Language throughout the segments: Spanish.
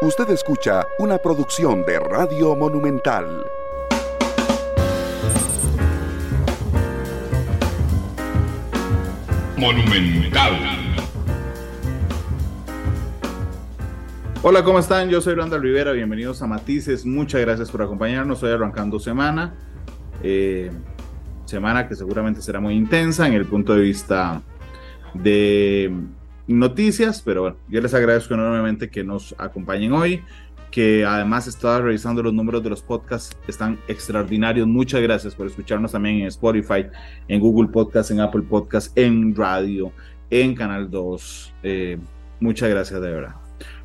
Usted escucha una producción de Radio Monumental. Monumental. Hola, ¿cómo están? Yo soy Randall Rivera, bienvenidos a Matices, muchas gracias por acompañarnos, hoy arrancando semana, eh, semana que seguramente será muy intensa en el punto de vista de noticias, pero bueno, yo les agradezco enormemente que nos acompañen hoy, que además estaba revisando los números de los podcasts, están extraordinarios. Muchas gracias por escucharnos también en Spotify, en Google Podcast, en Apple Podcast, en radio, en Canal 2. Eh, muchas gracias de verdad.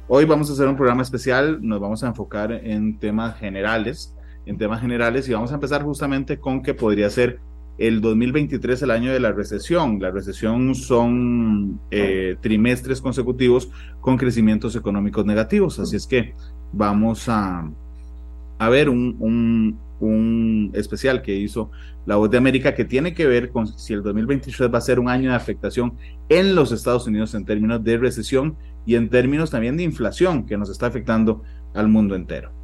Hoy vamos a hacer un programa especial, nos vamos a enfocar en temas generales, en temas generales y vamos a empezar justamente con que podría ser el 2023 el año de la recesión. La recesión son eh, trimestres consecutivos con crecimientos económicos negativos. Así es que vamos a, a ver un, un, un, especial que hizo la Voz de América que tiene que ver con si el 2023 va a ser un año de afectación en los Estados Unidos en términos de recesión y en términos también de inflación que nos está afectando al mundo entero.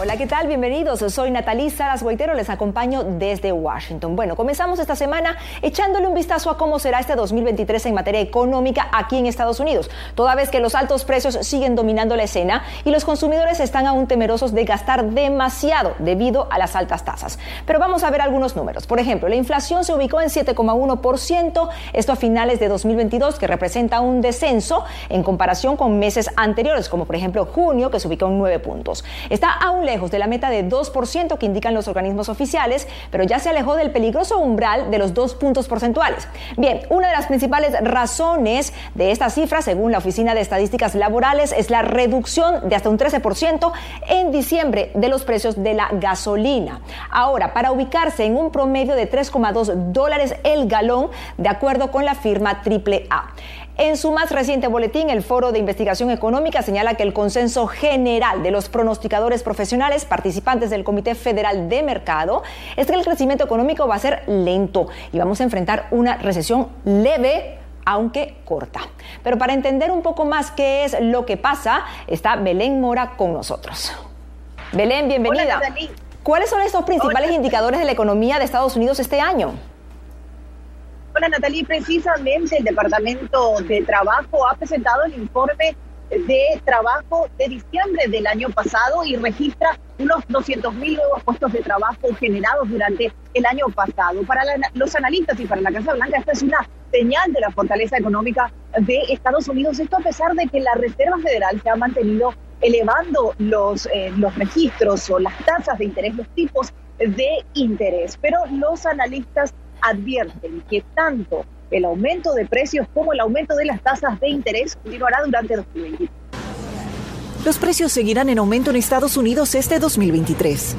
Hola, ¿qué tal? Bienvenidos. Soy Natalí Saras Guaitero, les acompaño desde Washington. Bueno, comenzamos esta semana echándole un vistazo a cómo será este 2023 en materia económica aquí en Estados Unidos, toda vez que los altos precios siguen dominando la escena y los consumidores están aún temerosos de gastar demasiado debido a las altas tasas. Pero vamos a ver algunos números. Por ejemplo, la inflación se ubicó en 7,1%, esto a finales de 2022, que representa un descenso en comparación con meses anteriores, como por ejemplo junio, que se ubicó en 9 puntos. Está aún lejos de la meta de 2% que indican los organismos oficiales, pero ya se alejó del peligroso umbral de los dos puntos porcentuales. Bien, una de las principales razones de esta cifra, según la Oficina de Estadísticas Laborales, es la reducción de hasta un 13% en diciembre de los precios de la gasolina. Ahora, para ubicarse en un promedio de 3,2 dólares el galón, de acuerdo con la firma AAA. En su más reciente boletín, el Foro de Investigación Económica señala que el consenso general de los pronosticadores profesionales participantes del Comité Federal de Mercado es que el crecimiento económico va a ser lento y vamos a enfrentar una recesión leve aunque corta. Pero para entender un poco más qué es lo que pasa, está Belén Mora con nosotros. Belén, bienvenida. ¿Cuáles son estos principales indicadores de la economía de Estados Unidos este año? Hola Natalie, precisamente el Departamento de Trabajo ha presentado el informe de trabajo de diciembre del año pasado y registra unos 200 mil nuevos puestos de trabajo generados durante el año pasado. Para los analistas y para la Casa Blanca, esta es una señal de la fortaleza económica de Estados Unidos. Esto a pesar de que la Reserva Federal se ha mantenido elevando los, eh, los registros o las tasas de interés, los tipos de interés. Pero los analistas advierten que tanto el aumento de precios como el aumento de las tasas de interés continuará durante 2023. Los precios seguirán en aumento en Estados Unidos este 2023.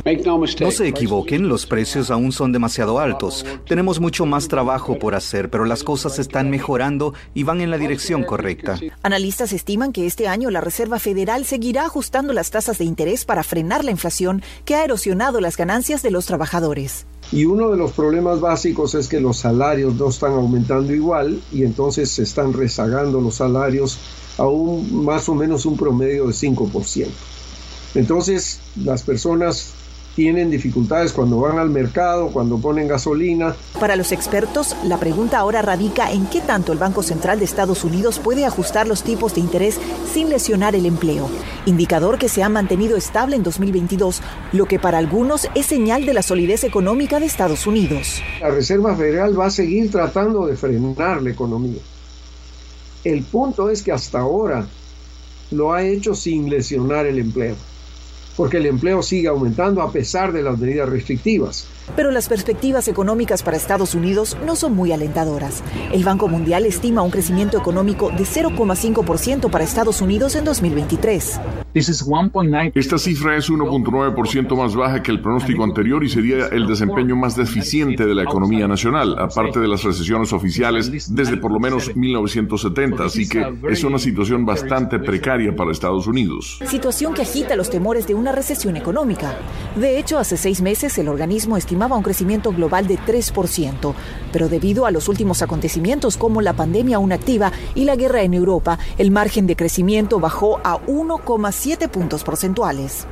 No se equivoquen, los precios aún son demasiado altos. Tenemos mucho más trabajo por hacer, pero las cosas están mejorando y van en la dirección correcta. Analistas estiman que este año la Reserva Federal seguirá ajustando las tasas de interés para frenar la inflación que ha erosionado las ganancias de los trabajadores. Y uno de los problemas básicos es que los salarios no están aumentando igual y entonces se están rezagando los salarios a un más o menos un promedio de 5%. Entonces las personas tienen dificultades cuando van al mercado, cuando ponen gasolina. Para los expertos, la pregunta ahora radica en qué tanto el Banco Central de Estados Unidos puede ajustar los tipos de interés sin lesionar el empleo, indicador que se ha mantenido estable en 2022, lo que para algunos es señal de la solidez económica de Estados Unidos. La Reserva Federal va a seguir tratando de frenar la economía. El punto es que hasta ahora lo ha hecho sin lesionar el empleo porque el empleo sigue aumentando a pesar de las medidas restrictivas. Pero las perspectivas económicas para Estados Unidos no son muy alentadoras. El Banco Mundial estima un crecimiento económico de 0,5% para Estados Unidos en 2023. Esta cifra es 1.9% más baja que el pronóstico anterior y sería el desempeño más deficiente de la economía nacional, aparte de las recesiones oficiales desde por lo menos 1970, así que es una situación bastante precaria para Estados Unidos. Situación que agita los temores de una recesión económica. De hecho, hace seis meses el organismo estimaba un crecimiento global de 3%, pero debido a los últimos acontecimientos como la pandemia aún activa y la guerra en Europa, el margen de crecimiento bajó a 1,7 puntos porcentuales.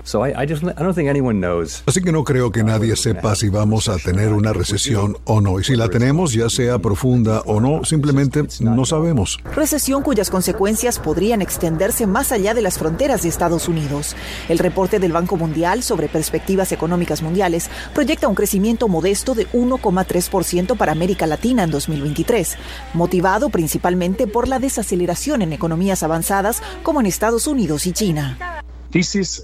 Así que no creo que nadie sepa si vamos a tener una recesión o no, y si la tenemos, ya sea profunda o no, simplemente no sabemos. Recesión cuyas consecuencias podrían extenderse más allá de las fronteras de Estados Unidos. El reporte del Banco Mundial sobre perspectivas económicas mundiales proyecta un crecimiento modesto de 1,3% para América Latina en 2023, motivado principalmente por la desaceleración en economías avanzadas como en Estados Unidos y China.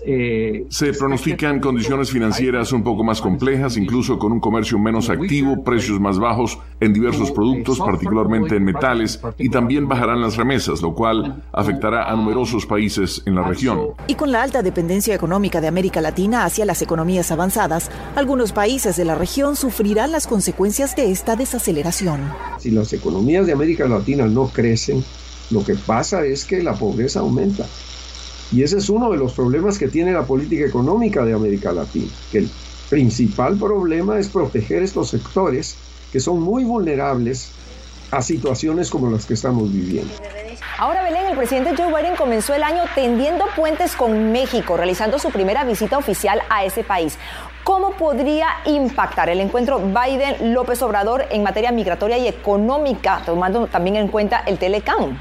Eh, Se pronostican condiciones financieras un poco más complejas, incluso con un comercio menos activo, precios más bajos en diversos productos, particularmente en metales, y también bajarán las remesas, lo cual afectará a numerosos países en la región. Y con la alta dependencia económica de América Latina hacia las economías avanzadas, algunos países de la región sufrirán las consecuencias de esta desaceleración. Si las economías de América Latina no crecen, lo que pasa es que la pobreza aumenta. Y ese es uno de los problemas que tiene la política económica de América Latina, que el principal problema es proteger estos sectores que son muy vulnerables a situaciones como las que estamos viviendo. Ahora, Belén, el presidente Joe Biden comenzó el año tendiendo puentes con México, realizando su primera visita oficial a ese país. ¿Cómo podría impactar el encuentro Biden-López Obrador en materia migratoria y económica, tomando también en cuenta el Telecam?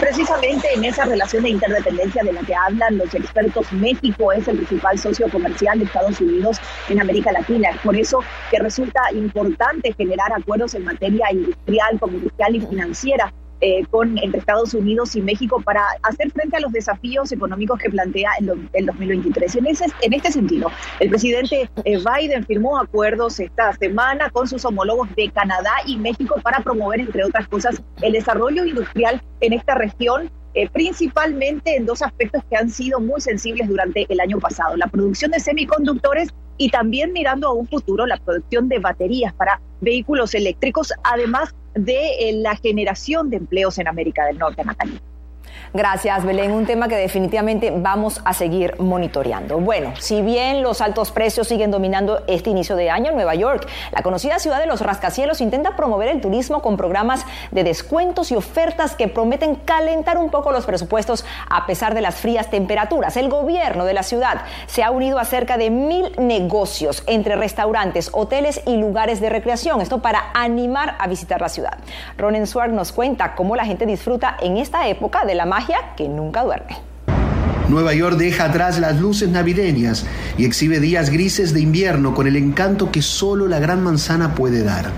Precisamente en esa relación de interdependencia de la que hablan los expertos, México es el principal socio comercial de Estados Unidos en América Latina. Es por eso que resulta importante generar acuerdos en materia industrial, comercial y financiera eh, con, entre Estados Unidos y México para hacer frente a los desafíos económicos que plantea el, el 2023. En, ese, en este sentido, el presidente eh, Biden firmó acuerdos esta semana con sus homólogos de Canadá y México para promover, entre otras cosas, el desarrollo industrial en esta región eh, principalmente en dos aspectos que han sido muy sensibles durante el año pasado, la producción de semiconductores y también mirando a un futuro la producción de baterías para vehículos eléctricos, además de eh, la generación de empleos en América del Norte, Natalia. Gracias, Belén. Un tema que definitivamente vamos a seguir monitoreando. Bueno, si bien los altos precios siguen dominando este inicio de año en Nueva York, la conocida ciudad de los rascacielos intenta promover el turismo con programas de descuentos y ofertas que prometen calentar un poco los presupuestos a pesar de las frías temperaturas. El gobierno de la ciudad se ha unido a cerca de mil negocios entre restaurantes, hoteles y lugares de recreación. Esto para animar a visitar la ciudad. Ronen Swark nos cuenta cómo la gente disfruta en esta época de la magia que nunca duerme. Nueva York deja atrás las luces navideñas y exhibe días grises de invierno con el encanto que solo la Gran Manzana puede dar.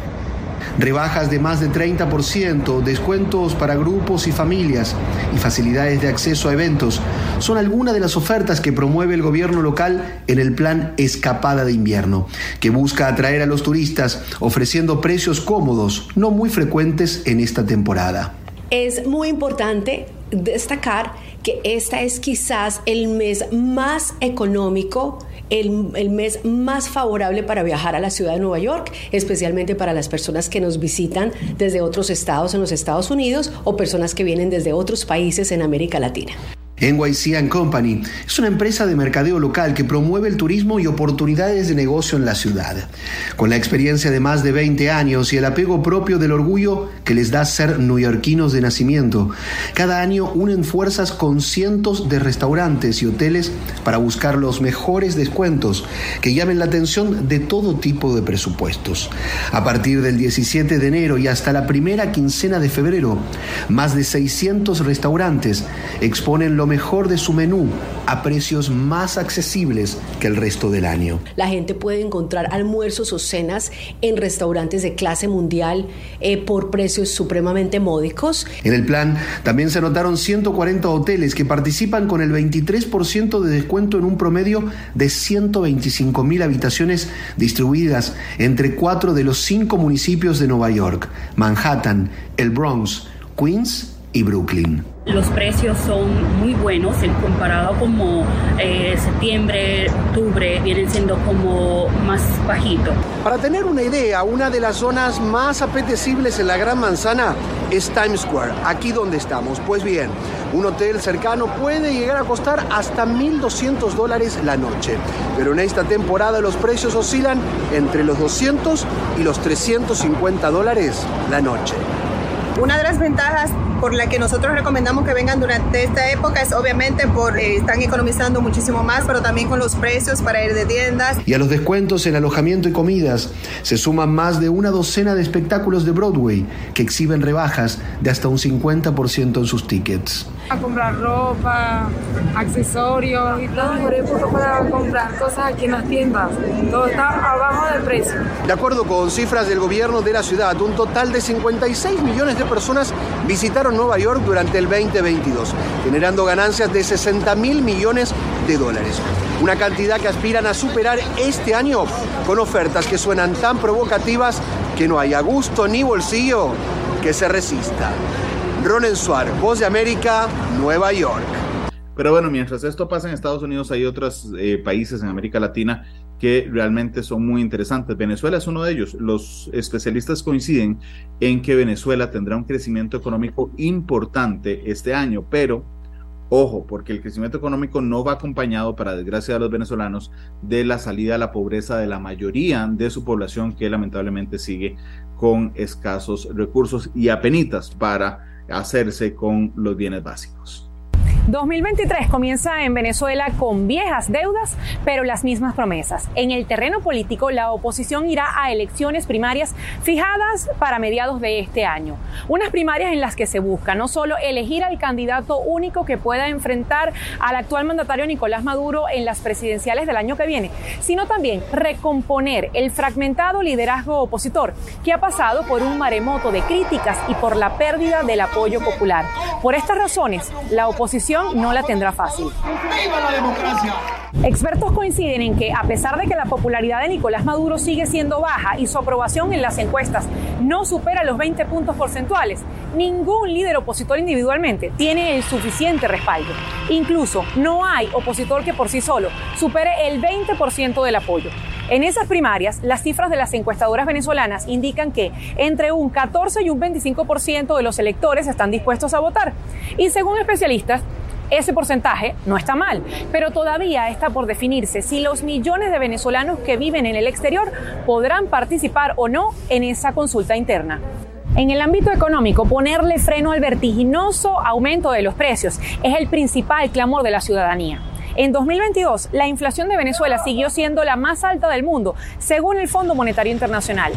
Rebajas de más de 30%, descuentos para grupos y familias y facilidades de acceso a eventos son algunas de las ofertas que promueve el gobierno local en el plan Escapada de Invierno, que busca atraer a los turistas ofreciendo precios cómodos, no muy frecuentes en esta temporada. Es muy importante destacar que esta es quizás el mes más económico, el, el, mes más favorable para viajar a la ciudad de Nueva York, especialmente para las personas que nos visitan desde otros estados en los Estados Unidos o personas que vienen desde otros países en América Latina. NYC Company es una empresa de mercadeo local que promueve el turismo y oportunidades de negocio en la ciudad. Con la experiencia de más de 20 años y el apego propio del orgullo que les da ser neoyorquinos de nacimiento, cada año unen fuerzas con cientos de restaurantes y hoteles para buscar los mejores descuentos que llamen la atención de todo tipo de presupuestos. A partir del 17 de enero y hasta la primera quincena de febrero, más de 600 restaurantes exponen lo mejor de su menú a precios más accesibles que el resto del año. La gente puede encontrar almuerzos o cenas en restaurantes de clase mundial eh, por precios supremamente módicos. En el plan también se anotaron 140 hoteles que participan con el 23% de descuento en un promedio de 125 mil habitaciones distribuidas entre cuatro de los cinco municipios de Nueva York, Manhattan, el Bronx, Queens y Brooklyn. Los precios son muy buenos en comparado como eh, septiembre, octubre, vienen siendo como más bajito. Para tener una idea, una de las zonas más apetecibles en la Gran Manzana es Times Square, aquí donde estamos. Pues bien, un hotel cercano puede llegar a costar hasta 1.200 dólares la noche, pero en esta temporada los precios oscilan entre los 200 y los 350 dólares la noche. Una de las ventajas por la que nosotros recomendamos que vengan durante esta época es obviamente por eh, están economizando muchísimo más, pero también con los precios para ir de tiendas. Y a los descuentos en alojamiento y comidas se suman más de una docena de espectáculos de Broadway que exhiben rebajas de hasta un 50% en sus tickets. A comprar ropa, accesorios y todo por época para comprar cosas aquí en las tiendas. Todo está abajo del precio. De acuerdo con cifras del gobierno de la ciudad, un total de 56 millones de personas visitaron Nueva York durante el 2022, generando ganancias de 60 mil millones de dólares. Una cantidad que aspiran a superar este año con ofertas que suenan tan provocativas que no haya gusto ni bolsillo que se resista. Ronen Suárez, Voz de América, Nueva York. Pero bueno, mientras esto pasa en Estados Unidos, hay otros eh, países en América Latina que realmente son muy interesantes. Venezuela es uno de ellos. Los especialistas coinciden en que Venezuela tendrá un crecimiento económico importante este año, pero ojo, porque el crecimiento económico no va acompañado, para desgracia de los venezolanos, de la salida a la pobreza de la mayoría de su población que lamentablemente sigue con escasos recursos y apenitas para hacerse con los bienes básicos. 2023 comienza en Venezuela con viejas deudas, pero las mismas promesas. En el terreno político, la oposición irá a elecciones primarias fijadas para mediados de este año. Unas primarias en las que se busca no solo elegir al candidato único que pueda enfrentar al actual mandatario Nicolás Maduro en las presidenciales del año que viene, sino también recomponer el fragmentado liderazgo opositor que ha pasado por un maremoto de críticas y por la pérdida del apoyo popular. Por estas razones, la oposición no la tendrá fácil. Expertos coinciden en que, a pesar de que la popularidad de Nicolás Maduro sigue siendo baja y su aprobación en las encuestas no supera los 20 puntos porcentuales, ningún líder opositor individualmente tiene el suficiente respaldo. Incluso no hay opositor que por sí solo supere el 20% del apoyo. En esas primarias, las cifras de las encuestadoras venezolanas indican que entre un 14 y un 25% de los electores están dispuestos a votar. Y según especialistas, ese porcentaje no está mal, pero todavía está por definirse si los millones de venezolanos que viven en el exterior podrán participar o no en esa consulta interna. En el ámbito económico, ponerle freno al vertiginoso aumento de los precios es el principal clamor de la ciudadanía. En 2022, la inflación de Venezuela siguió siendo la más alta del mundo, según el Fondo Monetario Internacional.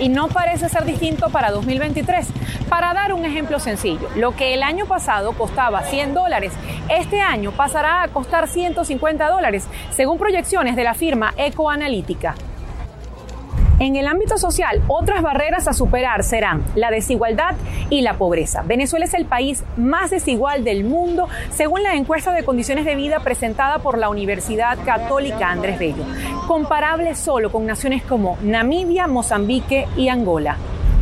Y no parece ser distinto para 2023. Para dar un ejemplo sencillo, lo que el año pasado costaba 100 dólares, este año pasará a costar 150 dólares, según proyecciones de la firma Ecoanalítica. En el ámbito social, otras barreras a superar serán la desigualdad y la pobreza. Venezuela es el país más desigual del mundo, según la encuesta de condiciones de vida presentada por la Universidad Católica Andrés Bello, comparable solo con naciones como Namibia, Mozambique y Angola.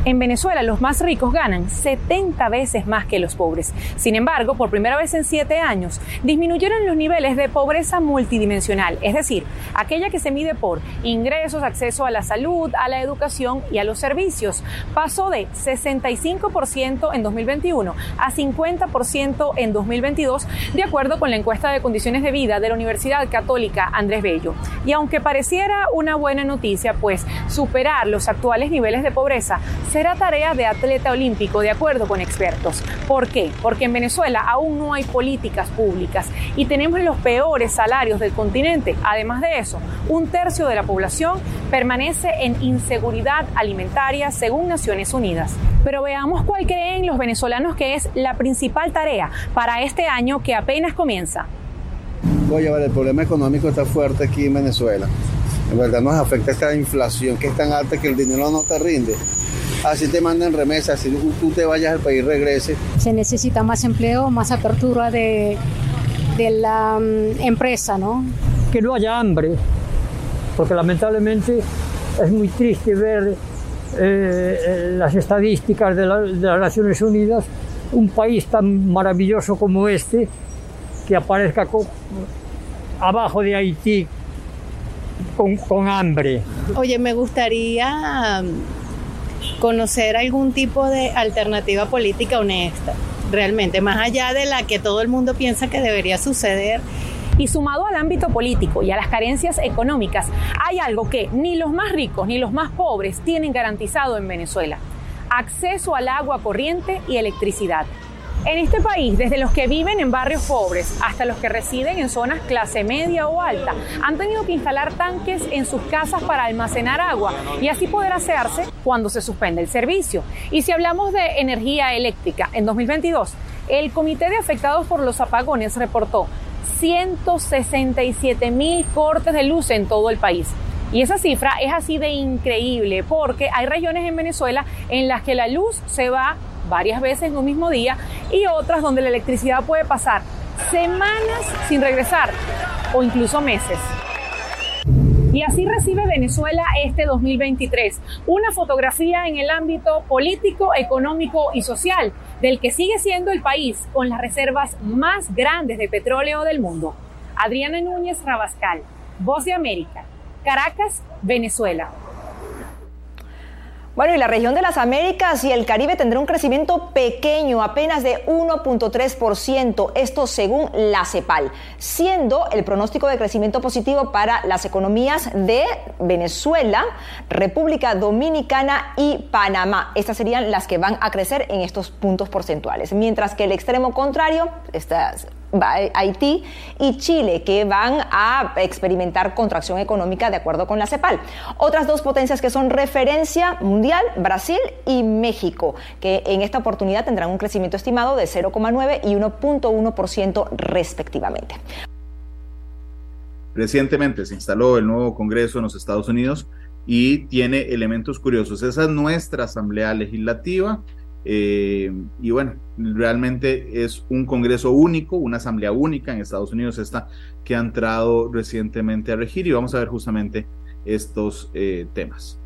En Venezuela los más ricos ganan 70 veces más que los pobres. Sin embargo, por primera vez en siete años, disminuyeron los niveles de pobreza multidimensional, es decir, aquella que se mide por ingresos, acceso a la salud, a la educación y a los servicios. Pasó de 65% en 2021 a 50% en 2022, de acuerdo con la encuesta de condiciones de vida de la Universidad Católica Andrés Bello. Y aunque pareciera una buena noticia, pues superar los actuales niveles de pobreza será tarea de atleta olímpico, de acuerdo con expertos. ¿Por qué? Porque en Venezuela aún no hay políticas públicas y tenemos los peores salarios del continente. Además de eso, un tercio de la población permanece en inseguridad alimentaria según Naciones Unidas. Pero veamos cuál creen los venezolanos que es la principal tarea para este año que apenas comienza. Oye, vale, el problema económico está fuerte aquí en Venezuela. En verdad nos afecta esta inflación que es tan alta que el dinero no te rinde. Así te mandan remesas, si tú te vayas al país, regrese. Se necesita más empleo, más apertura de, de la um, empresa, ¿no? Que no haya hambre, porque lamentablemente es muy triste ver eh, las estadísticas de, la, de, las Naciones Unidas un país tan maravilloso como este que aparezca abajo de Haití con, con hambre. Oye, me gustaría conocer algún tipo de alternativa política honesta, realmente, más allá de la que todo el mundo piensa que debería suceder. Y sumado al ámbito político y a las carencias económicas, hay algo que ni los más ricos ni los más pobres tienen garantizado en Venezuela. Acceso al agua corriente y electricidad. En este país, desde los que viven en barrios pobres hasta los que residen en zonas clase media o alta, han tenido que instalar tanques en sus casas para almacenar agua y así poder hacerse cuando se suspende el servicio. Y si hablamos de energía eléctrica, en 2022, el Comité de Afectados por los Apagones reportó 167 mil cortes de luz en todo el país. Y esa cifra es así de increíble porque hay regiones en Venezuela en las que la luz se va varias veces en un mismo día y otras donde la electricidad puede pasar semanas sin regresar o incluso meses. Y así recibe Venezuela este 2023, una fotografía en el ámbito político, económico y social del que sigue siendo el país con las reservas más grandes de petróleo del mundo. Adriana Núñez Rabascal, Voz de América, Caracas, Venezuela. Bueno, y la región de las Américas y el Caribe tendrá un crecimiento pequeño, apenas de 1.3%, esto según la CEPAL, siendo el pronóstico de crecimiento positivo para las economías de Venezuela, República Dominicana y Panamá. Estas serían las que van a crecer en estos puntos porcentuales, mientras que el extremo contrario, estas Haití y Chile, que van a experimentar contracción económica de acuerdo con la CEPAL. Otras dos potencias que son referencia mundial, Brasil y México, que en esta oportunidad tendrán un crecimiento estimado de 0,9 y 1.1% respectivamente. Recientemente se instaló el nuevo Congreso en los Estados Unidos y tiene elementos curiosos. Esa es nuestra Asamblea Legislativa eh, y bueno, realmente es un Congreso único, una asamblea única en Estados Unidos, esta que ha entrado recientemente a regir y vamos a ver justamente estos eh, temas.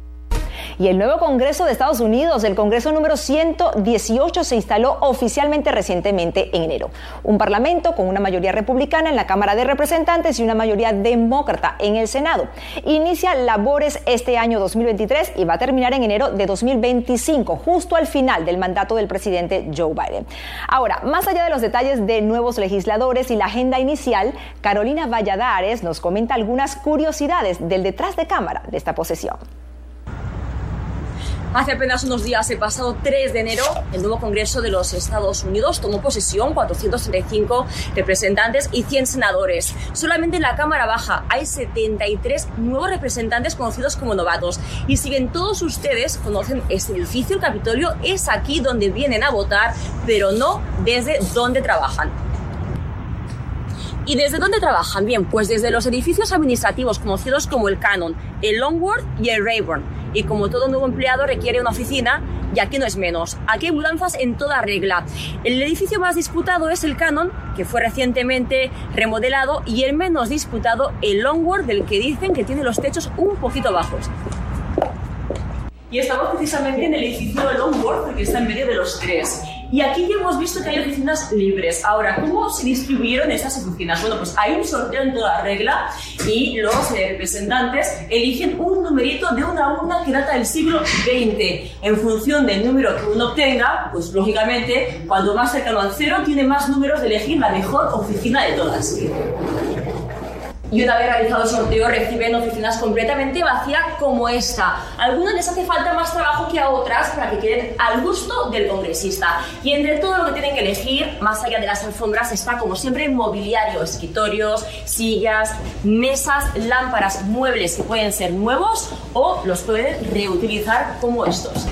Y el nuevo Congreso de Estados Unidos, el Congreso número 118, se instaló oficialmente recientemente en enero. Un parlamento con una mayoría republicana en la Cámara de Representantes y una mayoría demócrata en el Senado. Inicia labores este año 2023 y va a terminar en enero de 2025, justo al final del mandato del presidente Joe Biden. Ahora, más allá de los detalles de nuevos legisladores y la agenda inicial, Carolina Valladares nos comenta algunas curiosidades del detrás de cámara de esta posesión. Hace apenas unos días, el pasado 3 de enero, el nuevo Congreso de los Estados Unidos tomó posesión 435 representantes y 100 senadores. Solamente en la Cámara Baja hay 73 nuevos representantes conocidos como novatos. Y si bien todos ustedes conocen este edificio, el Capitolio es aquí donde vienen a votar, pero no desde donde trabajan. ¿Y desde dónde trabajan? Bien, pues desde los edificios administrativos conocidos como el Canon, el Longworth y el Rayburn. Y como todo nuevo empleado requiere una oficina, y aquí no es menos. Aquí hay mudanzas en toda regla. El edificio más disputado es el Canon, que fue recientemente remodelado, y el menos disputado, el Longworth, del que dicen que tiene los techos un poquito bajos. Y estamos precisamente en el edificio de Longworth, que está en medio de los tres. Y aquí ya hemos visto que hay oficinas libres. Ahora, ¿cómo se distribuyeron estas oficinas? Bueno, pues hay un sorteo en toda regla y los eh, representantes eligen un numerito de una urna que data del siglo XX. En función del número que uno obtenga, pues lógicamente, cuando más cercano al cero, tiene más números de elegir la mejor oficina de todas y una vez realizado el sorteo reciben oficinas completamente vacías como esta. A algunas les hace falta más trabajo que a otras para que queden al gusto del congresista. Y entre todo lo que tienen que elegir, más allá de las alfombras, está como siempre mobiliario, escritorios, sillas, mesas, lámparas, muebles que pueden ser nuevos o los pueden reutilizar como estos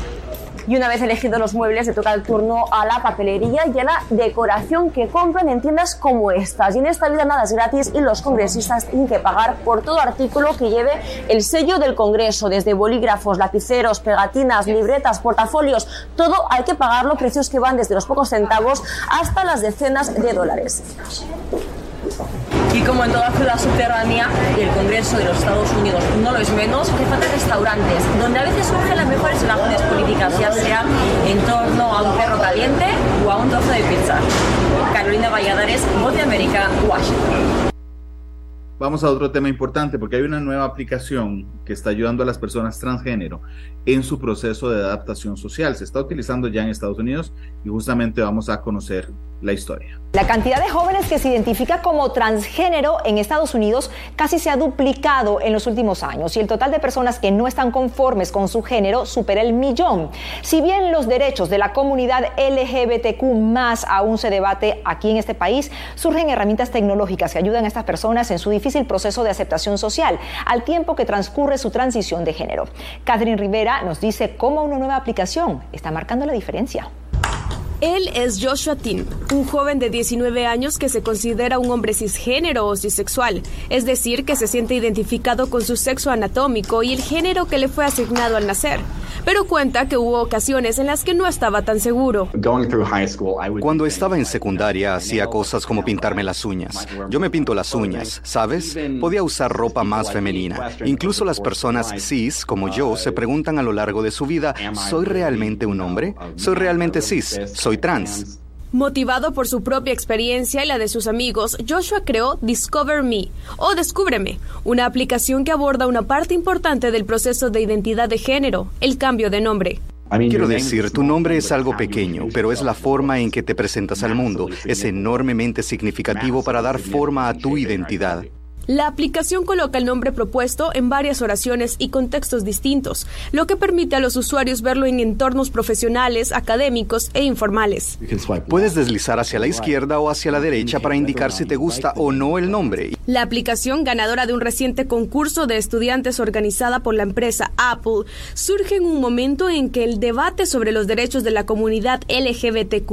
y una vez elegidos los muebles le toca el turno a la papelería y a la decoración que compran en tiendas como estas. Y en esta vida nada es gratis y los congresistas tienen que pagar por todo artículo que lleve el sello del Congreso, desde bolígrafos, lapiceros, pegatinas, libretas, portafolios, todo hay que pagarlo, precios que van desde los pocos centavos hasta las decenas de dólares. Y como en toda ciudad subterránea, el Congreso de los Estados Unidos no lo es menos, que faltan restaurantes, donde a veces surgen las mejores relaciones políticas, ya sea en torno a un perro caliente o a un trozo de pizza. Carolina Valladares, Voz América, Washington. Vamos a otro tema importante porque hay una nueva aplicación que está ayudando a las personas transgénero en su proceso de adaptación social. Se está utilizando ya en Estados Unidos y justamente vamos a conocer la historia. La cantidad de jóvenes que se identifica como transgénero en Estados Unidos casi se ha duplicado en los últimos años y el total de personas que no están conformes con su género supera el millón. Si bien los derechos de la comunidad LGBTQ más aún se debate aquí en este país, surgen herramientas tecnológicas que ayudan a estas personas en su difícil proceso de aceptación social al tiempo que transcurre su transición de género. Catherine Rivera nos dice cómo una nueva aplicación está marcando la diferencia. Él es Joshua Tim, un joven de 19 años que se considera un hombre cisgénero o cisexual, es decir, que se siente identificado con su sexo anatómico y el género que le fue asignado al nacer, pero cuenta que hubo ocasiones en las que no estaba tan seguro. Cuando estaba en secundaria hacía cosas como pintarme las uñas. Yo me pinto las uñas, ¿sabes? Podía usar ropa más femenina. Incluso las personas cis, como yo, se preguntan a lo largo de su vida, ¿soy realmente un hombre? ¿Soy realmente cis? soy trans. Motivado por su propia experiencia y la de sus amigos, Joshua creó Discover Me o Descúbreme, una aplicación que aborda una parte importante del proceso de identidad de género, el cambio de nombre. Quiero decir, tu nombre es algo pequeño, pero es la forma en que te presentas al mundo. Es enormemente significativo para dar forma a tu identidad. La aplicación coloca el nombre propuesto en varias oraciones y contextos distintos, lo que permite a los usuarios verlo en entornos profesionales, académicos e informales. Puedes deslizar hacia la izquierda o hacia la derecha para indicar si te gusta o no el nombre. La aplicación, ganadora de un reciente concurso de estudiantes organizada por la empresa Apple, surge en un momento en que el debate sobre los derechos de la comunidad LGBTQ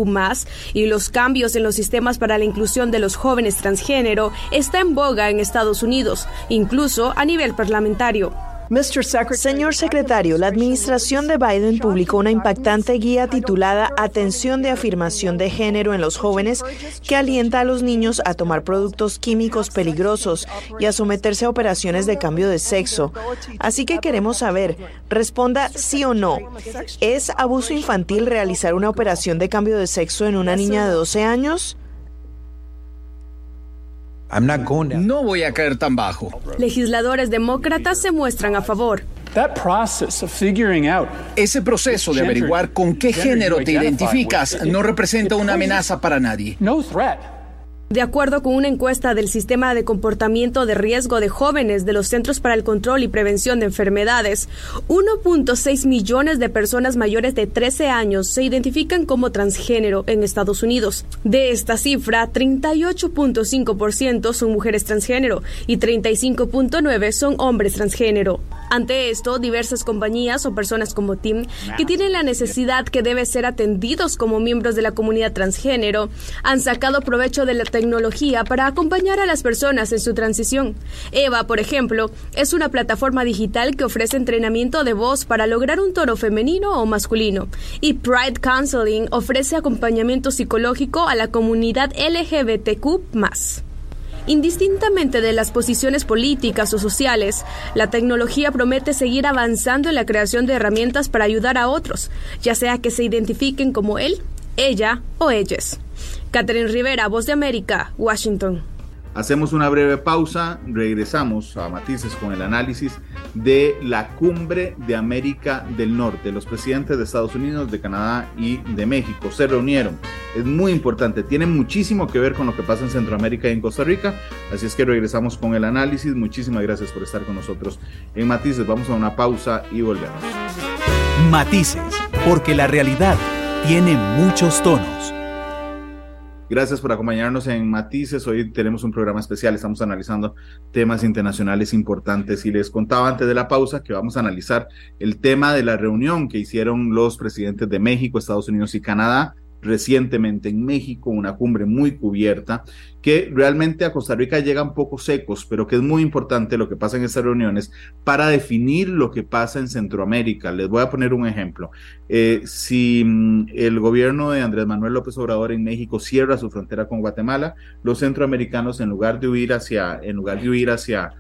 y los cambios en los sistemas para la inclusión de los jóvenes transgénero está en boga en Estados Unidos, incluso a nivel parlamentario. Señor secretario, la administración de Biden publicó una impactante guía titulada Atención de afirmación de género en los jóvenes que alienta a los niños a tomar productos químicos peligrosos y a someterse a operaciones de cambio de sexo. Así que queremos saber, responda sí o no. ¿Es abuso infantil realizar una operación de cambio de sexo en una niña de 12 años? No voy a caer tan bajo. Legisladores demócratas se muestran a favor. Ese proceso de averiguar con qué género te identificas no representa una amenaza para nadie. De acuerdo con una encuesta del Sistema de Comportamiento de Riesgo de Jóvenes de los Centros para el Control y Prevención de Enfermedades, 1.6 millones de personas mayores de 13 años se identifican como transgénero en Estados Unidos. De esta cifra, 38.5% son mujeres transgénero y 35.9% son hombres transgénero. Ante esto, diversas compañías o personas como Tim, que tienen la necesidad que debe ser atendidos como miembros de la comunidad transgénero, han sacado provecho de la tecnología para acompañar a las personas en su transición. Eva, por ejemplo, es una plataforma digital que ofrece entrenamiento de voz para lograr un tono femenino o masculino. Y Pride Counseling ofrece acompañamiento psicológico a la comunidad LGBTQ. Indistintamente de las posiciones políticas o sociales, la tecnología promete seguir avanzando en la creación de herramientas para ayudar a otros, ya sea que se identifiquen como él, ella o ellas. Catherine Rivera, Voz de América, Washington. Hacemos una breve pausa, regresamos a Matices con el análisis de la cumbre de América del Norte. Los presidentes de Estados Unidos, de Canadá y de México se reunieron. Es muy importante, tiene muchísimo que ver con lo que pasa en Centroamérica y en Costa Rica. Así es que regresamos con el análisis. Muchísimas gracias por estar con nosotros en Matices. Vamos a una pausa y volvemos. Matices, porque la realidad tiene muchos tonos. Gracias por acompañarnos en Matices. Hoy tenemos un programa especial. Estamos analizando temas internacionales importantes y les contaba antes de la pausa que vamos a analizar el tema de la reunión que hicieron los presidentes de México, Estados Unidos y Canadá recientemente en México, una cumbre muy cubierta, que realmente a Costa Rica llegan poco secos, pero que es muy importante lo que pasa en estas reuniones para definir lo que pasa en Centroamérica. Les voy a poner un ejemplo. Eh, si mm, el gobierno de Andrés Manuel López Obrador en México cierra su frontera con Guatemala, los centroamericanos en lugar de huir hacia, en lugar de huir hacia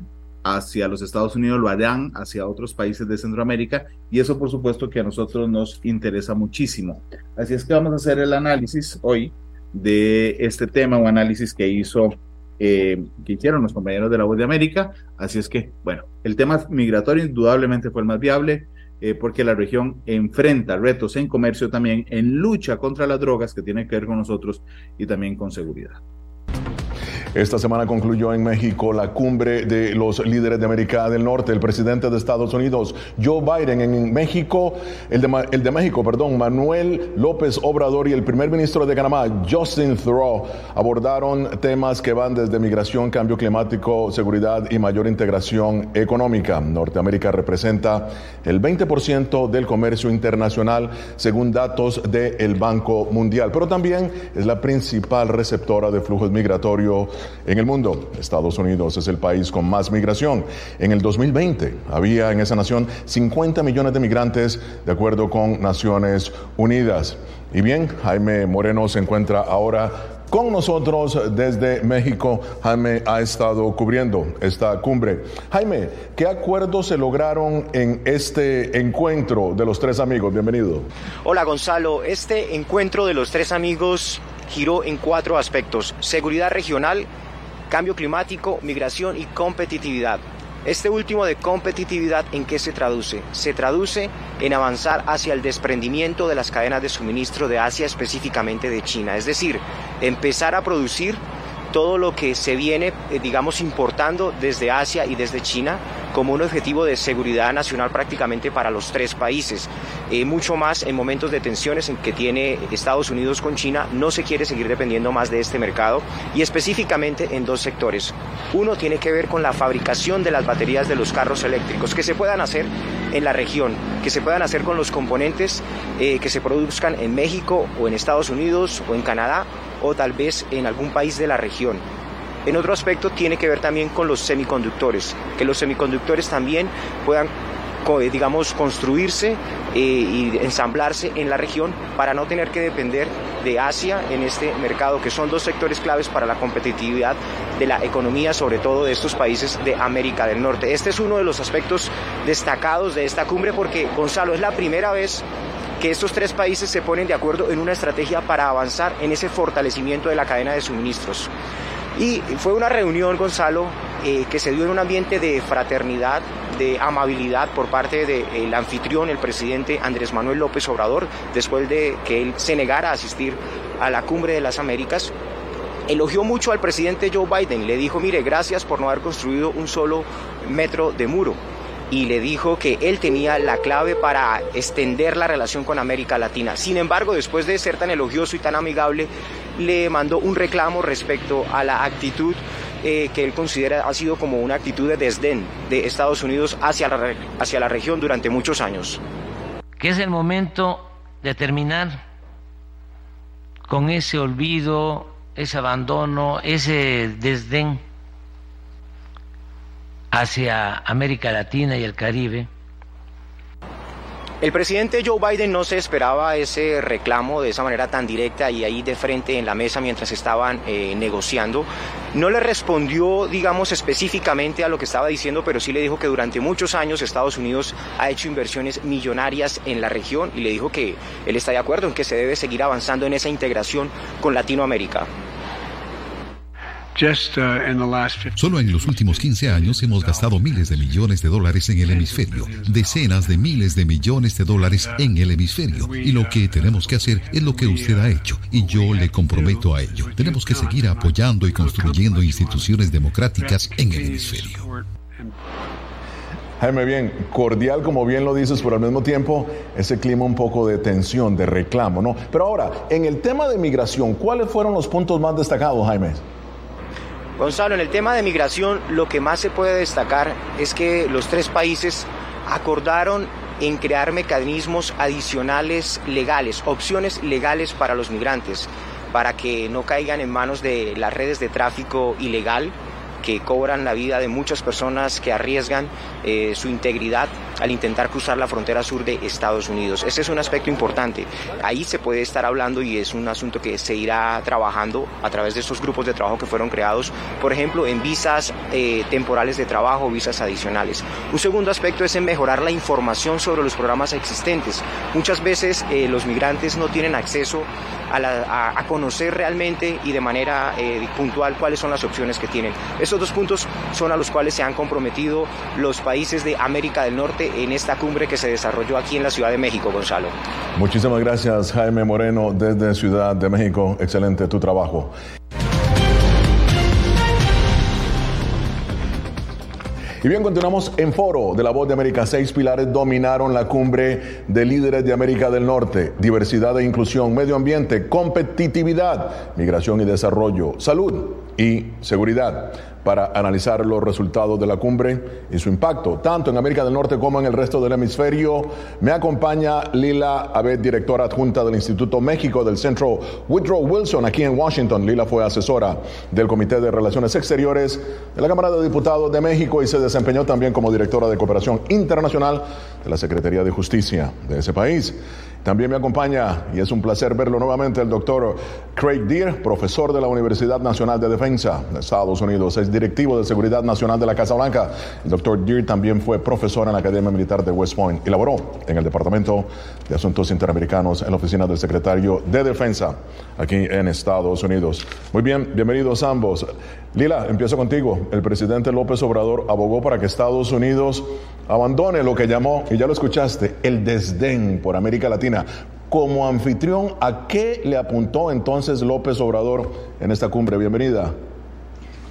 hacia los Estados Unidos lo harán hacia otros países de Centroamérica y eso por supuesto que a nosotros nos interesa muchísimo. Así es que vamos a hacer el análisis hoy de este tema, un análisis que hizo, eh, que hicieron los compañeros de la Voz de América. Así es que, bueno, el tema migratorio indudablemente fue el más viable. Eh, porque la región enfrenta retos en comercio también, en lucha contra las drogas que tienen que ver con nosotros y también con seguridad. Esta semana concluyó en México la cumbre de los líderes de América del Norte. El presidente de Estados Unidos, Joe Biden, en México, el de, México, perdón, Manuel López Obrador y el primer ministro de Panamá, Justin Thoreau, abordaron temas que van desde migración, cambio climático, seguridad y mayor integración económica. Norteamérica representa el 20% del comercio internacional según datos del Banco Mundial, pero también es la principal receptora de flujos migratorios en el mundo. Estados Unidos es el país con más migración. En el 2020 había en esa nación 50 millones de migrantes, de acuerdo con Naciones Unidas. Y bien, Jaime Moreno se encuentra ahora con nosotros desde México. Jaime ha estado cubriendo esta cumbre. Jaime, ¿qué acuerdos se lograron en este encuentro de los tres amigos? Bienvenido. Hola Gonzalo, este encuentro de los tres amigos giró en cuatro aspectos, seguridad regional, cambio climático, migración y competitividad. Este último de competitividad, ¿en qué se traduce? Se traduce en avanzar hacia el desprendimiento de las cadenas de suministro de Asia, específicamente de China. Es decir, empezar a producir todo lo que se viene, eh, digamos, importando desde Asia y desde China como un objetivo de seguridad nacional prácticamente para los tres países. Eh, mucho más en momentos de tensiones en que tiene Estados Unidos con China, no se quiere seguir dependiendo más de este mercado y específicamente en dos sectores. Uno tiene que ver con la fabricación de las baterías de los carros eléctricos que se puedan hacer en la región, que se puedan hacer con los componentes eh, que se produzcan en México o en Estados Unidos o en Canadá o tal vez en algún país de la región. En otro aspecto tiene que ver también con los semiconductores, que los semiconductores también puedan eh, digamos, construirse eh, y ensamblarse en la región para no tener que depender de Asia en este mercado, que son dos sectores claves para la competitividad de la economía, sobre todo de estos países de América del Norte. Este es uno de los aspectos destacados de esta cumbre porque, Gonzalo, es la primera vez que estos tres países se ponen de acuerdo en una estrategia para avanzar en ese fortalecimiento de la cadena de suministros. Y fue una reunión, Gonzalo, eh, que se dio en un ambiente de fraternidad, de amabilidad por parte del anfitrión, el presidente Andrés Manuel López Obrador, después de que él se negara a asistir a la cumbre de las Américas. Elogió mucho al presidente Joe Biden, le dijo, mire, gracias por no haber construido un solo metro de muro y le dijo que él tenía la clave para extender la relación con América Latina. Sin embargo, después de ser tan elogioso y tan amigable, le mandó un reclamo respecto a la actitud eh, que él considera ha sido como una actitud de desdén de Estados Unidos hacia la, hacia la región durante muchos años. Que es el momento de terminar con ese olvido, ese abandono, ese desdén hacia América Latina y el Caribe. El presidente Joe Biden no se esperaba ese reclamo de esa manera tan directa y ahí de frente en la mesa mientras estaban eh, negociando. No le respondió, digamos, específicamente a lo que estaba diciendo, pero sí le dijo que durante muchos años Estados Unidos ha hecho inversiones millonarias en la región y le dijo que él está de acuerdo en que se debe seguir avanzando en esa integración con Latinoamérica. Uh, Solo en los últimos 15 años hemos gastado miles de millones de dólares en el hemisferio, decenas de miles de millones de dólares en el hemisferio. Y lo que tenemos que hacer es lo que usted ha hecho, y yo le comprometo a ello. Tenemos que seguir apoyando y construyendo instituciones democráticas en el hemisferio. Jaime, bien, cordial como bien lo dices, pero al mismo tiempo ese clima un poco de tensión, de reclamo, ¿no? Pero ahora, en el tema de migración, ¿cuáles fueron los puntos más destacados, Jaime? Gonzalo, en el tema de migración, lo que más se puede destacar es que los tres países acordaron en crear mecanismos adicionales legales, opciones legales para los migrantes, para que no caigan en manos de las redes de tráfico ilegal que cobran la vida de muchas personas que arriesgan eh, su integridad al intentar cruzar la frontera sur de Estados Unidos. Ese es un aspecto importante. Ahí se puede estar hablando y es un asunto que se irá trabajando a través de estos grupos de trabajo que fueron creados, por ejemplo, en visas eh, temporales de trabajo, visas adicionales. Un segundo aspecto es en mejorar la información sobre los programas existentes. Muchas veces eh, los migrantes no tienen acceso a, conocer realmente y de manera puntual cuáles son las opciones que tienen. Estos dos puntos son a los cuales se han comprometido los países de América del Norte en esta cumbre que se desarrolló aquí en la Ciudad de México, Gonzalo. Muchísimas gracias, Jaime Moreno, desde Ciudad de México. Excelente tu trabajo. Y bien, continuamos en foro de la Voz de América. Seis pilares dominaron la cumbre de líderes de América del Norte. Diversidad e inclusión, medio ambiente, competitividad, migración y desarrollo, salud y seguridad para analizar los resultados de la cumbre y su impacto, tanto en América del Norte como en el resto del hemisferio. Me acompaña Lila Abed, directora adjunta del Instituto México del Centro Woodrow Wilson aquí en Washington. Lila fue asesora del Comité de Relaciones Exteriores de la Cámara de Diputados de México y se desempeñó también como directora de Cooperación Internacional de la Secretaría de Justicia de ese país. También me acompaña, y es un placer verlo nuevamente, el doctor Craig Deer, profesor de la Universidad Nacional de Defensa de Estados Unidos, es directivo de Seguridad Nacional de la Casa Blanca. El doctor Deer también fue profesor en la Academia Militar de West Point y laboró en el Departamento de Asuntos Interamericanos en la oficina del secretario de Defensa aquí en Estados Unidos. Muy bien, bienvenidos ambos. Lila, empiezo contigo. El presidente López Obrador abogó para que Estados Unidos abandone lo que llamó, y ya lo escuchaste, el desdén por América Latina. Como anfitrión, ¿a qué le apuntó entonces López Obrador en esta cumbre? Bienvenida.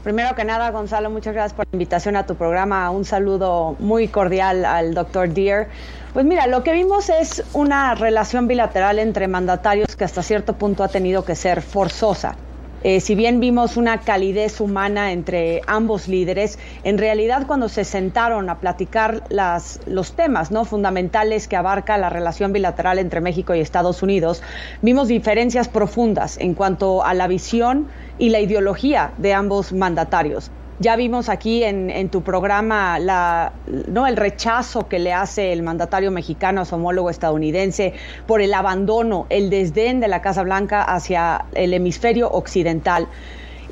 Primero que nada, Gonzalo, muchas gracias por la invitación a tu programa. Un saludo muy cordial al doctor Deer. Pues mira, lo que vimos es una relación bilateral entre mandatarios que hasta cierto punto ha tenido que ser forzosa. Eh, si bien vimos una calidez humana entre ambos líderes, en realidad cuando se sentaron a platicar las, los temas ¿no? fundamentales que abarca la relación bilateral entre México y Estados Unidos, vimos diferencias profundas en cuanto a la visión y la ideología de ambos mandatarios. Ya vimos aquí en, tu programa la, ¿no? el rechazo que le hace el mandatario mexicano a su homólogo estadounidense por el abandono, el desdén de la Casa Blanca hacia el hemisferio occidental.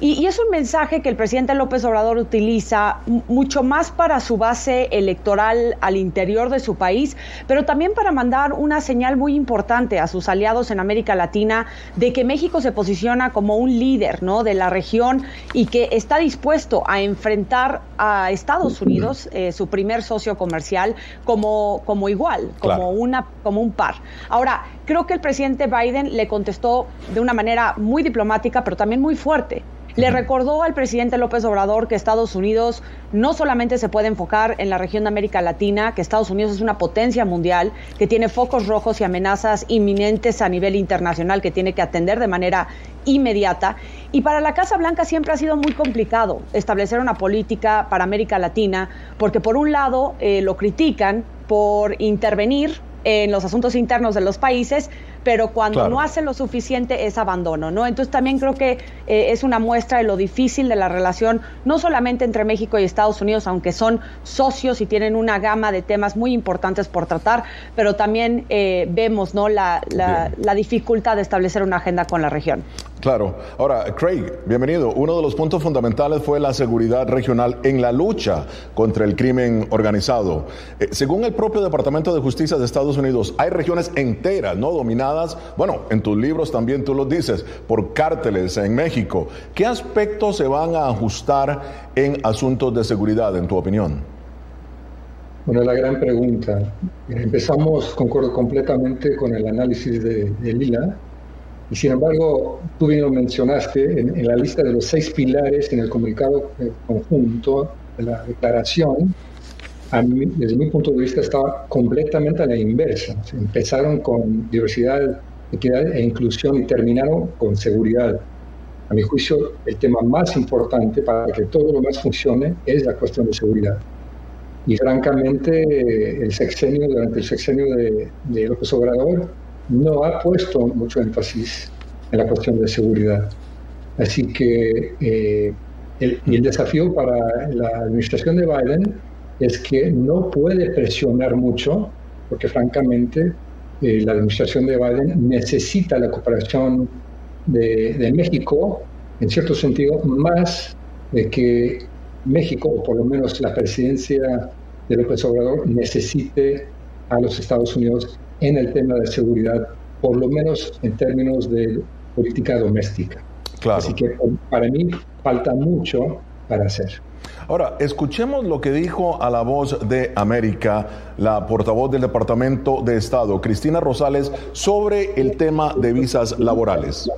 Y, es un mensaje que el presidente López Obrador utiliza mucho más para su base electoral al interior de su país, pero también para mandar una señal muy importante a sus aliados en América Latina de que México se posiciona como un líder ¿no? de la región y que está dispuesto a enfrentar a Estados Unidos, eh, su primer socio comercial, como, como igual, como, una, como un par. Ahora, creo que el presidente Biden le contestó de una manera muy diplomática, pero también muy fuerte. Le recordó al presidente López Obrador que Estados Unidos no solamente se puede enfocar en la región de América Latina, que Estados Unidos es una potencia mundial, que tiene focos rojos y amenazas inminentes a nivel internacional que tiene que atender de manera inmediata. Y para la Casa Blanca siempre ha sido muy complicado establecer una política para América Latina, porque por un lado eh, lo critican por intervenir en los asuntos internos de los países, pero cuando no hacen lo suficiente es abandono, ¿no? Entonces también creo que eh, es una muestra de lo difícil de la relación, no solamente entre México y Estados Unidos, aunque son socios y tienen una gama de temas muy importantes por tratar, pero también eh, vemos, ¿no? La, la dificultad de establecer una agenda con la región. Claro. Ahora, Craig, bienvenido. Uno de los puntos fundamentales fue la seguridad regional en la lucha contra el crimen organizado. Eh, según el propio Departamento de Justicia de Estados Unidos, hay regiones enteras, ¿no? Dominadas, bueno, en tus libros también tú lo dices, por cárteles en México. ¿Qué aspectos se van a ajustar en asuntos de seguridad, en tu opinión? Bueno, la gran pregunta. Empezamos, concuerdo completamente con el análisis de, de Lila y sin embargo, tú bien lo mencionaste, en, la lista de los seis pilares en el comunicado conjunto de la declaración, desde mi punto de vista estaba completamente a la inversa. Empezaron con diversidad, equidad e inclusión y terminaron con seguridad. A mi juicio, el tema más importante para que todo lo más funcione es la cuestión de seguridad. Y francamente, el sexenio, durante el sexenio de, de López Obrador, no ha puesto mucho énfasis en la cuestión de seguridad. Así que eh, el, el, desafío para la administración de Biden es que no puede presionar mucho, porque francamente eh, la administración de Biden necesita la cooperación de, de, México, en cierto sentido, más de que México, o por lo menos la presidencia de López Obrador, necesite a los Estados Unidos en el tema de seguridad, por lo menos en términos de política doméstica. Claro. Así que para mí falta mucho para hacer. Ahora, escuchemos lo que dijo a la voz de América la portavoz del Departamento de Estado, Cristina Rosales, sobre el tema de visas laborales.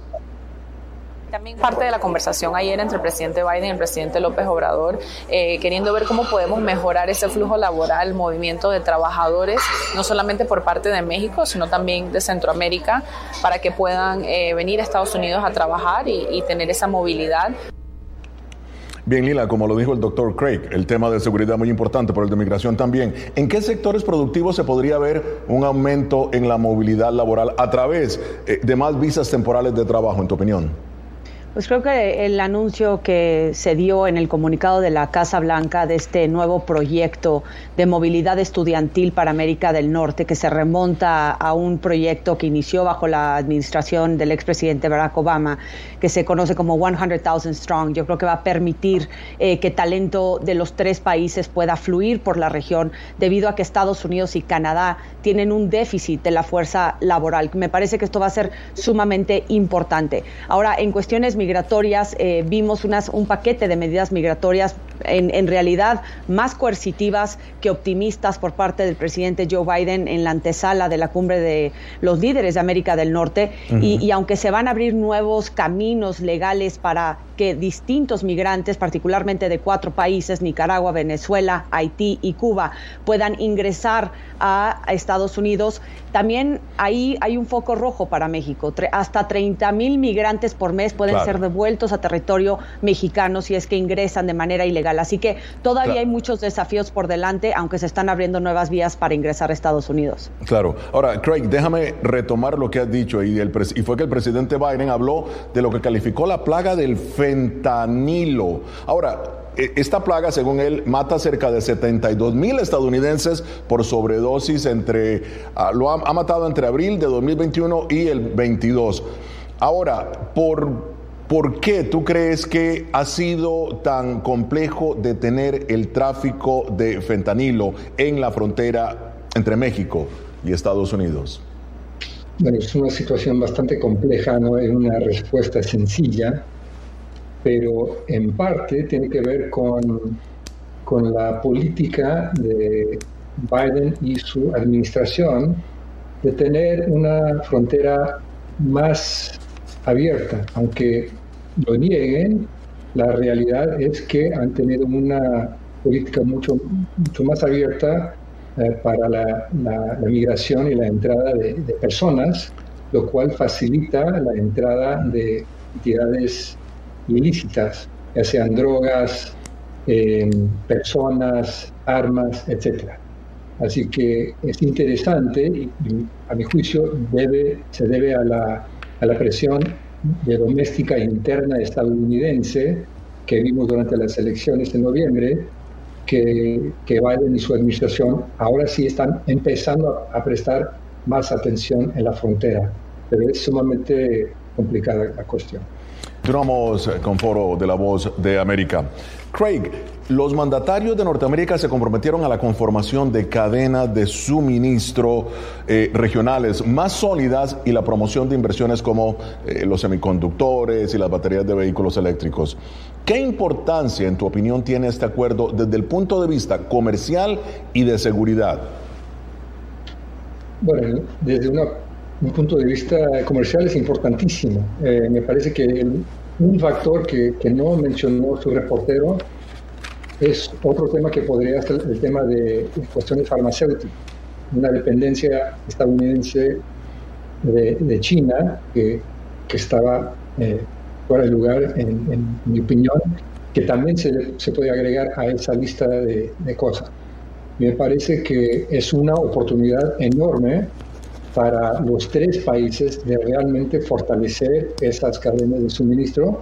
También parte de la conversación ayer entre el presidente Biden y el presidente López Obrador, eh, queriendo ver cómo podemos mejorar ese flujo laboral, movimiento de trabajadores, no solamente por parte de México, sino también de Centroamérica, para que puedan eh, venir a Estados Unidos a trabajar y, y tener esa movilidad. Bien, Lila, como lo dijo el doctor Craig, el tema de seguridad muy importante, pero el de migración también. ¿En qué sectores productivos se podría ver un aumento en la movilidad laboral a través eh, de más visas temporales de trabajo, en tu opinión? Pues creo que el anuncio que se dio en el comunicado de la Casa Blanca de este nuevo proyecto de movilidad estudiantil para América del Norte, que se remonta a un proyecto que inició bajo la administración del expresidente Barack Obama, que se conoce como 100,000 Strong, yo creo que va a permitir eh, que talento de los tres países pueda fluir por la región, debido a que Estados Unidos y Canadá tienen un déficit de la fuerza laboral. Me parece que esto va a ser sumamente importante. Ahora, en cuestiones migratorias, eh, vimos unas, un paquete de medidas migratorias en, en, realidad más coercitivas que optimistas por parte del presidente Joe Biden en la antesala de la cumbre de los líderes de América del Norte. Uh -huh. y, y aunque se van a abrir nuevos caminos legales para que distintos migrantes, particularmente de cuatro países, Nicaragua, Venezuela, Haití y Cuba, puedan ingresar a Estados Unidos, también ahí hay un foco rojo para México. Hasta 30 mil migrantes por mes pueden claro. ser devueltos a territorio mexicano si es que ingresan de manera ilegal. Así que todavía claro. hay muchos desafíos por delante, aunque se están abriendo nuevas vías para ingresar a Estados Unidos. Claro. Ahora, Craig, déjame retomar lo que has dicho y, el y fue que el presidente Biden habló de lo que calificó la plaga del fentanilo. Ahora, e, esta plaga, según él, mata cerca de 72 mil estadounidenses por sobredosis entre, uh, lo ha, ha, matado entre abril de 2021 y el 22. Ahora, ¿por, ¿por qué tú crees que ha sido tan complejo detener el tráfico de fentanilo en la frontera entre México y Estados Unidos? Bueno, es una situación bastante compleja, no es una respuesta sencilla pero en parte tiene que ver con, con la política de Biden y su administración de tener una frontera más abierta, aunque lo nieguen, la realidad es que han tenido una política mucho, mucho más abierta eh, para la, migración y la entrada de, personas, lo cual facilita la entrada de entidades ilícitas, ya sean drogas, eh, personas, armas, etc. Así que es interesante y, a mi juicio debe, se debe a la, a la presión doméstica interna estadounidense que vimos durante las elecciones de noviembre, que, que Biden y su administración ahora sí están empezando a, a prestar más atención en la frontera, pero es sumamente complicada la cuestión. Continuamos con Foro de la Voz de América. Craig, los mandatarios de Norteamérica se comprometieron a la conformación de cadenas de suministro eh, regionales más sólidas y la promoción de inversiones como eh, los semiconductores y las baterías de vehículos eléctricos. ¿Qué importancia, en tu opinión, tiene este acuerdo desde el punto de vista comercial y de seguridad? Bueno, desde un punto de vista comercial es importantísimo. Eh, me parece que un factor que, que, no mencionó su reportero es otro tema que podría ser el tema de cuestiones farmacéuticas. Una dependencia estadounidense de, de China que, que estaba eh, fuera de lugar, en, en, mi opinión, que también se, se puede agregar a esa lista de, de cosas. me parece que es una oportunidad enorme para los tres países de realmente fortalecer esas cadenas de suministro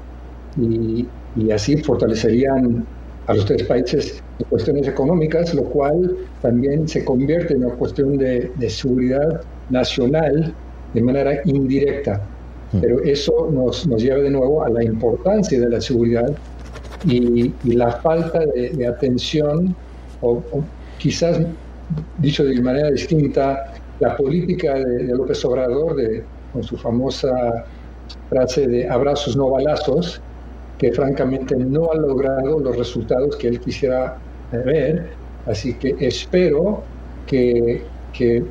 y, y así fortalecerían a los tres países en cuestiones económicas, lo cual también se convierte en una cuestión de, de seguridad nacional de manera indirecta. Mm. Pero eso nos, nos, lleva de nuevo a la importancia de la seguridad y, y la falta de, de atención, o, o, quizás dicho de manera distinta, la política de, de López Obrador, de, con su famosa frase de abrazos no balazos, que francamente no ha logrado los resultados que él quisiera ver. Así que espero que, que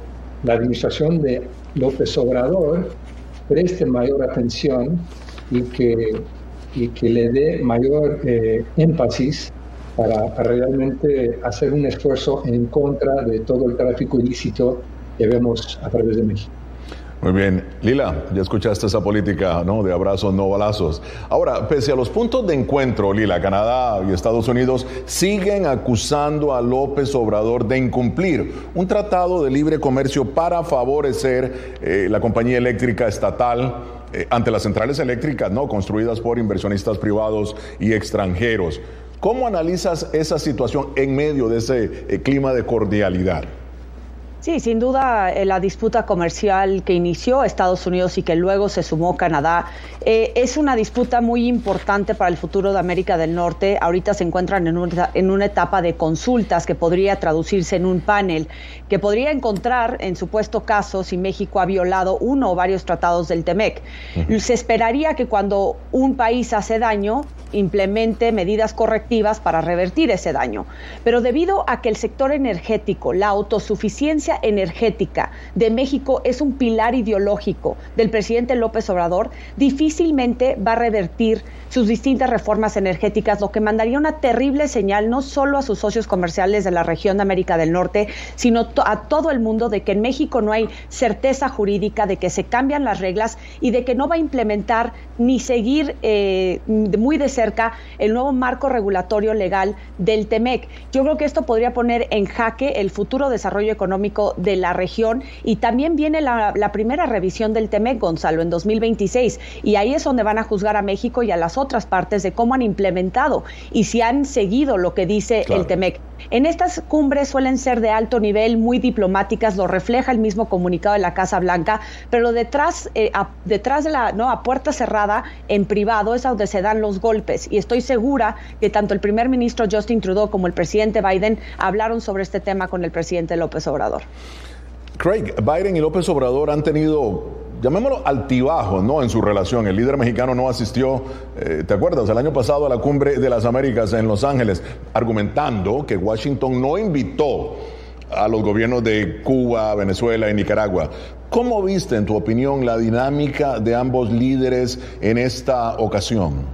la administración de López Obrador preste mayor atención y que, y que le dé mayor eh, énfasis para, para, realmente hacer un esfuerzo en contra de todo el tráfico ilícito que vemos a través de México. Muy bien. Lila, ya escuchaste esa política ¿no? de abrazos, no balazos. Ahora, pese a los puntos de encuentro, Lila, Canadá y Estados Unidos siguen acusando a López Obrador de incumplir un tratado de libre comercio para favorecer eh, la compañía eléctrica estatal eh, ante las centrales eléctricas no construidas por inversionistas privados y extranjeros. ¿Cómo analizas esa situación en medio de ese eh, clima de cordialidad? Sí, sin duda eh, la disputa comercial que inició Estados Unidos y que luego se sumó Canadá eh, es una disputa muy importante para el futuro de América del Norte. Ahorita se encuentran en una, en una etapa de consultas que podría traducirse en un panel que podría encontrar en supuesto caso si México ha violado uno o varios tratados del TEMEC. Uh -huh. Se esperaría que cuando un país hace daño implemente medidas correctivas para revertir ese daño. Pero debido a que el sector energético, la autosuficiencia energética de México es un pilar ideológico del presidente López Obrador, difícilmente va a revertir sus distintas reformas energéticas, lo que mandaría una terrible señal no solo a sus socios comerciales de la región de América del Norte, sino a todo el mundo de que en México no hay certeza jurídica, de que se cambian las reglas y de que no va a implementar ni seguir eh, muy de cerca el nuevo marco regulatorio legal del TEMEC. Yo creo que esto podría poner en jaque el futuro desarrollo económico de la región y también viene la, la, primera revisión del TEMEC, Gonzalo, en 2026 y ahí es donde van a juzgar a México y a las otras partes de cómo han implementado y si han seguido lo que dice claro. el TEMEC. En estas cumbres suelen ser de alto nivel, muy diplomáticas, lo refleja el mismo comunicado de la Casa Blanca, pero detrás, eh, a, detrás de la, no, a puerta cerrada, en privado, es donde se dan los golpes. Y estoy segura que tanto el primer ministro Justin Trudeau como el presidente Biden hablaron sobre este tema con el presidente López Obrador. Craig, Biden y López Obrador han tenido, llamémoslo altibajos, ¿no? En su relación. El líder mexicano no asistió, eh, ¿te acuerdas? El año pasado a la cumbre de las Américas en Los Ángeles, argumentando que Washington no invitó a los gobiernos de Cuba, Venezuela y Nicaragua. ¿Cómo viste, en tu opinión, la dinámica de ambos líderes en esta ocasión?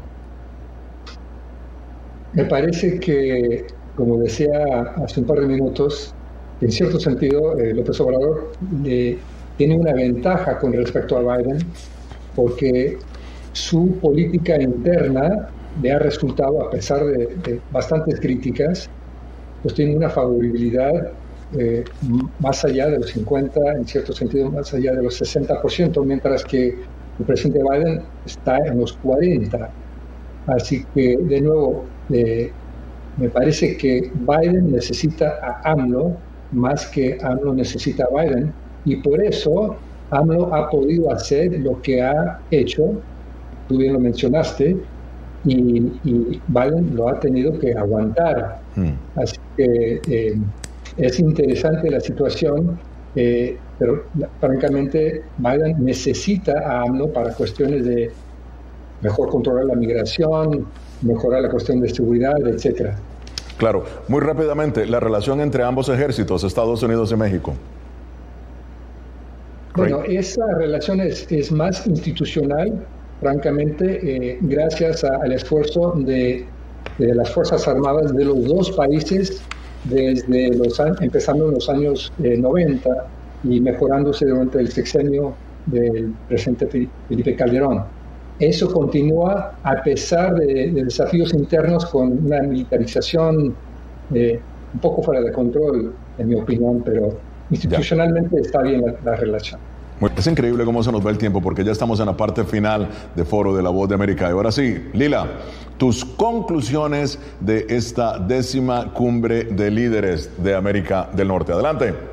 Me parece que, como decía hace un par de minutos, en cierto sentido, eh, López Obrador eh, tiene una ventaja con respecto a Biden porque su política interna le ha resultado, a pesar de, de bastantes críticas, pues tiene una favorabilidad eh, más allá de los 50, en cierto sentido más allá de los 60%, mientras que el presidente Biden está en los 40. Así que, de nuevo, eh, me parece que Biden necesita a AMLO más que AMLO necesita a Biden y por eso AMLO ha podido hacer lo que ha hecho, tú bien lo mencionaste, y, y Biden lo ha tenido que aguantar. Mm. Así que eh, es interesante la situación, eh, pero francamente Biden necesita a AMLO para cuestiones de mejor controlar la migración, mejorar la cuestión de seguridad, etcétera. Claro, muy rápidamente, la relación entre ambos ejércitos, Estados Unidos y México. Bueno, esa relación es, es más institucional, francamente, eh, gracias al esfuerzo de, de, las Fuerzas Armadas de los dos países desde los empezando en los años eh, 90 y mejorándose durante el sexenio del presidente Felipe Calderón. Eso continúa a pesar de, de desafíos internos con una militarización eh, un poco fuera de control, en mi opinión, pero institucionalmente está bien la, relación. Es increíble cómo se nos va el tiempo porque ya estamos en la parte final de Foro de la Voz de América. Y ahora sí, Lila, tus conclusiones de esta décima cumbre de líderes de América del Norte. Adelante.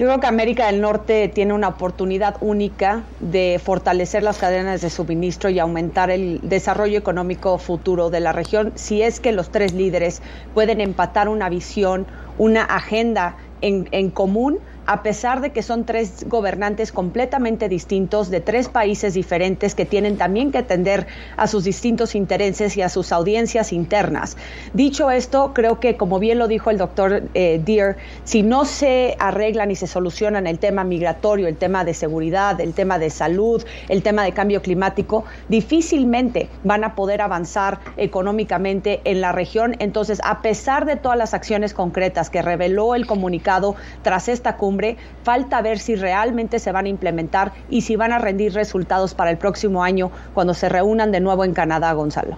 Yo creo que América del Norte tiene una oportunidad única de fortalecer las cadenas de suministro y aumentar el desarrollo económico futuro de la región si es que los tres líderes pueden empatar una visión, una agenda en, en común a pesar de que son tres gobernantes completamente distintos de tres países diferentes que tienen también que atender a sus distintos intereses y a sus audiencias internas. Dicho esto, creo que, como bien lo dijo el doctor eh, Deer, si no se arreglan y se solucionan el tema migratorio, el tema de seguridad, el tema de salud, el tema de cambio climático, difícilmente van a poder avanzar económicamente en la región. Entonces, a pesar de todas las acciones concretas que reveló el comunicado tras esta cumbre, falta ver si realmente se van a implementar y si van a rendir resultados para el próximo año cuando se reúnan de nuevo en Canadá, Gonzalo.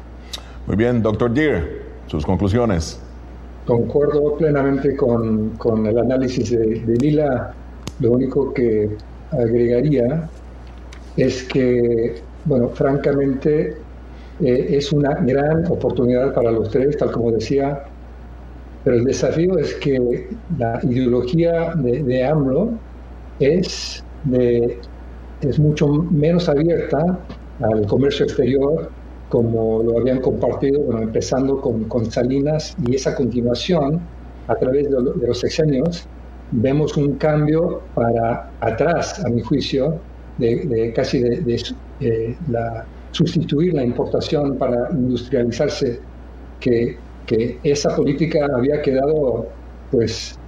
Muy bien, doctor Deere, sus conclusiones. Concuerdo plenamente con, el análisis de, Lila. Lo único que agregaría es que, bueno, francamente, eh, es una gran oportunidad para los tres, tal como decía pero el desafío es que la ideología de, AMLO es, de, es mucho menos abierta al comercio exterior, como lo habían compartido, bueno, empezando con, con Salinas y esa continuación a través de, los sexenios, vemos un cambio para atrás, a mi juicio, de, casi de, sustituir la importación para industrializarse que que esa política había quedado pues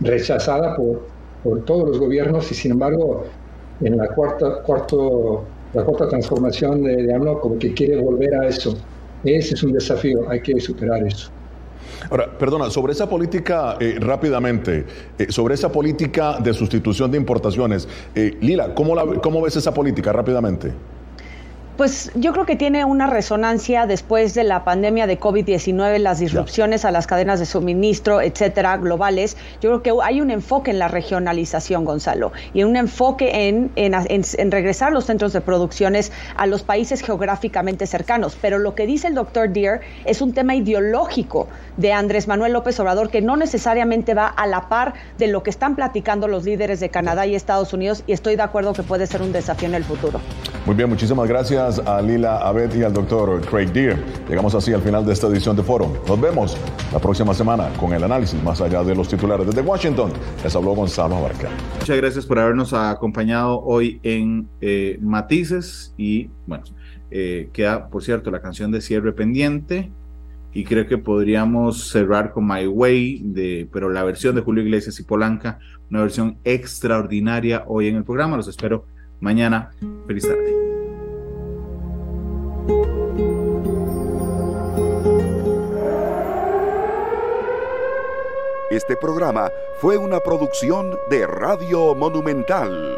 rechazada por, por todos los gobiernos y sin embargo en la cuarta, cuarto, la cuarta transformación de, de AMLO como que quiere volver a eso. Ese es un desafío, hay que superar eso. Ahora, perdona, sobre esa política, eh, rápidamente, eh, sobre esa política de sustitución de importaciones, eh, Lila, ¿cómo, la, ¿cómo ves esa política rápidamente? Pues yo creo que tiene una resonancia después de la pandemia de COVID-19, las disrupciones a las cadenas de suministro, etcétera, globales. Yo creo que hay un enfoque en la regionalización, Gonzalo, y un enfoque en, en, regresar los centros de producciones a los países geográficamente cercanos. Pero lo que dice el doctor Deere es un tema ideológico de Andrés Manuel López Obrador que no necesariamente va a la par de lo que están platicando los líderes de Canadá y Estados Unidos, y estoy de acuerdo que puede ser un desafío en el futuro. Muy bien, muchísimas gracias a Lila Abed y al doctor Craig Deer. Llegamos así al final de esta edición de Foro. Nos vemos la próxima semana con el análisis más allá de los titulares. Desde Washington les habló Gonzalo Abarca. Muchas gracias por habernos acompañado hoy en eh, Matices y bueno, eh, queda por cierto la canción de cierre pendiente y creo que podríamos cerrar con My Way, de, pero la versión de Julio Iglesias y Polanca, una versión extraordinaria hoy en el programa. Los espero mañana. Feliz tarde. Este programa fue una producción de Radio Monumental.